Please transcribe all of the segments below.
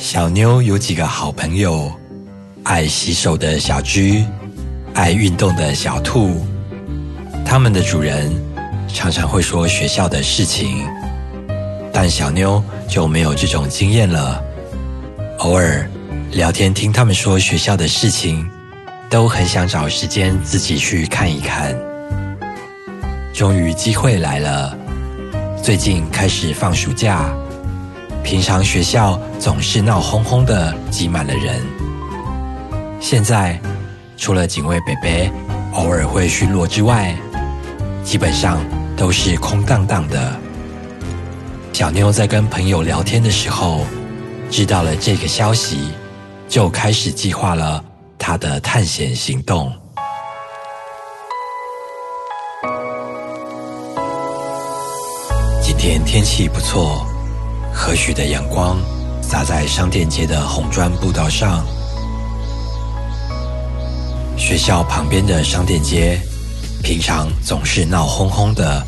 小妞有几个好朋友，爱洗手的小居，爱运动的小兔。他们的主人常常会说学校的事情，但小妞就没有这种经验了。偶尔聊天听他们说学校的事情，都很想找时间自己去看一看。终于机会来了，最近开始放暑假。平常学校总是闹哄哄的，挤满了人。现在除了警卫北北偶尔会巡逻之外，基本上都是空荡荡的。小妞在跟朋友聊天的时候，知道了这个消息，就开始计划了她的探险行动。今天天气不错。和煦的阳光洒在商店街的红砖步道上。学校旁边的商店街，平常总是闹哄哄的，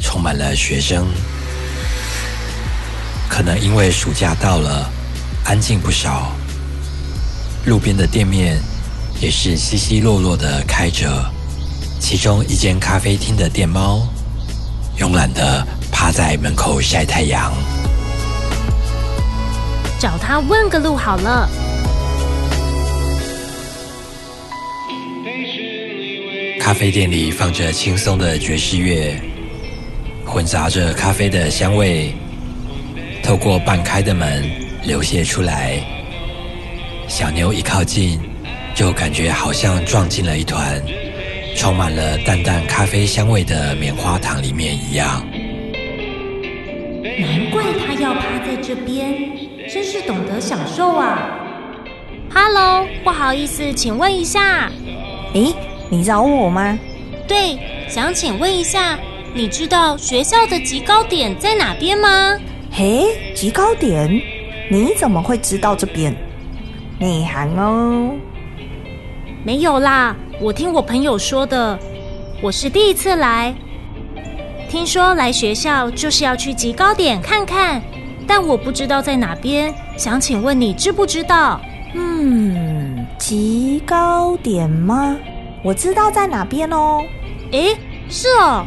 充满了学生。可能因为暑假到了，安静不少。路边的店面也是稀稀落落的开着。其中一间咖啡厅的店猫，慵懒的趴在门口晒太阳。找他问个路好了。咖啡店里放着轻松的爵士乐，混杂着咖啡的香味，透过半开的门流泻出来。小牛一靠近，就感觉好像撞进了一团充满了淡淡咖啡香味的棉花糖里面一样。难怪他要趴在这边。真是懂得享受啊！Hello，不好意思，请问一下，诶，你找我吗？对，想请问一下，你知道学校的极高点在哪边吗？嘿，极高点？你怎么会知道这边？内行哦。没有啦，我听我朋友说的。我是第一次来，听说来学校就是要去极高点看看。但我不知道在哪边，想请问你知不知道？嗯，极高点吗？我知道在哪边哦。诶，是哦，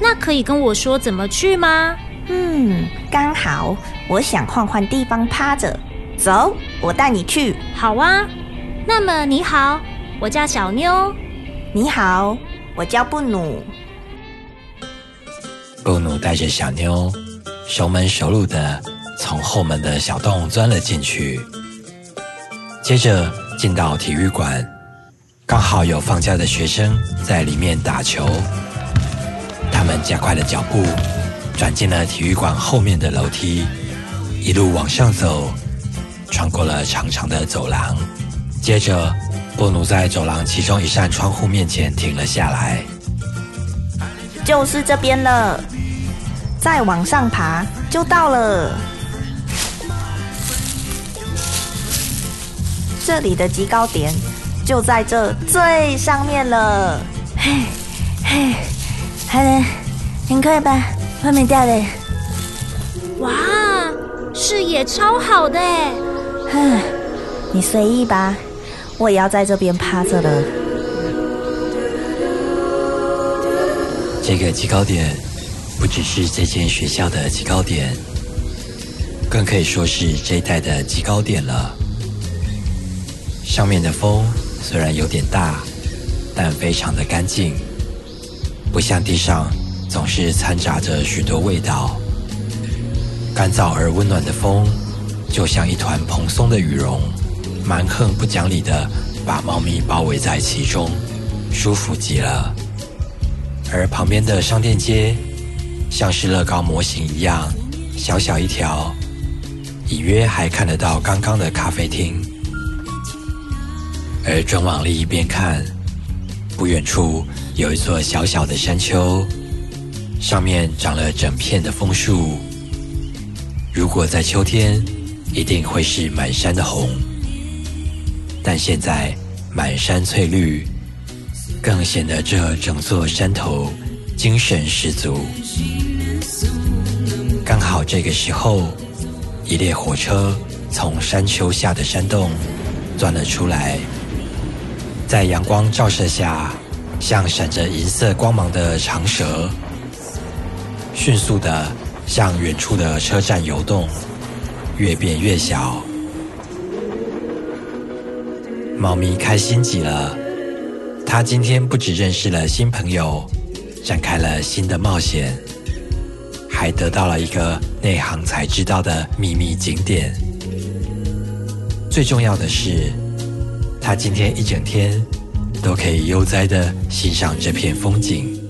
那可以跟我说怎么去吗？嗯，刚好我想换换地方趴着，走，我带你去。好啊。那么你好，我叫小妞。你好，我叫布努。布努带着小妞。熟门熟路的从后门的小洞钻了进去，接着进到体育馆，刚好有放假的学生在里面打球。他们加快了脚步，转进了体育馆后面的楼梯，一路往上走，穿过了长长的走廊。接着，波努在走廊其中一扇窗户面前停了下来，就是这边了。再往上爬就到了，这里的极高点就在这最上面了。嘿，嘿，还能很快吧？外面掉的。哇，视野超好的哎！哼，你随意吧，我也要在这边趴着了。这个极高点。不只是这间学校的极高点，更可以说是这一带的极高点了。上面的风虽然有点大，但非常的干净，不像地上总是掺杂着许多味道。干燥而温暖的风，就像一团蓬松的羽绒，蛮横不讲理的把猫咪包围在其中，舒服极了。而旁边的商店街。像是乐高模型一样小小一条，隐约还看得到刚刚的咖啡厅。而转往另一边看，不远处有一座小小的山丘，上面长了整片的枫树。如果在秋天，一定会是满山的红。但现在满山翠绿，更显得这整座山头精神十足。刚好这个时候，一列火车从山丘下的山洞钻了出来，在阳光照射下，像闪着银色光芒的长蛇，迅速的向远处的车站游动，越变越小。猫咪开心极了，它今天不只认识了新朋友，展开了新的冒险，还得到了一个内行才知道的秘密景点。最重要的是，他今天一整天都可以悠哉的欣赏这片风景。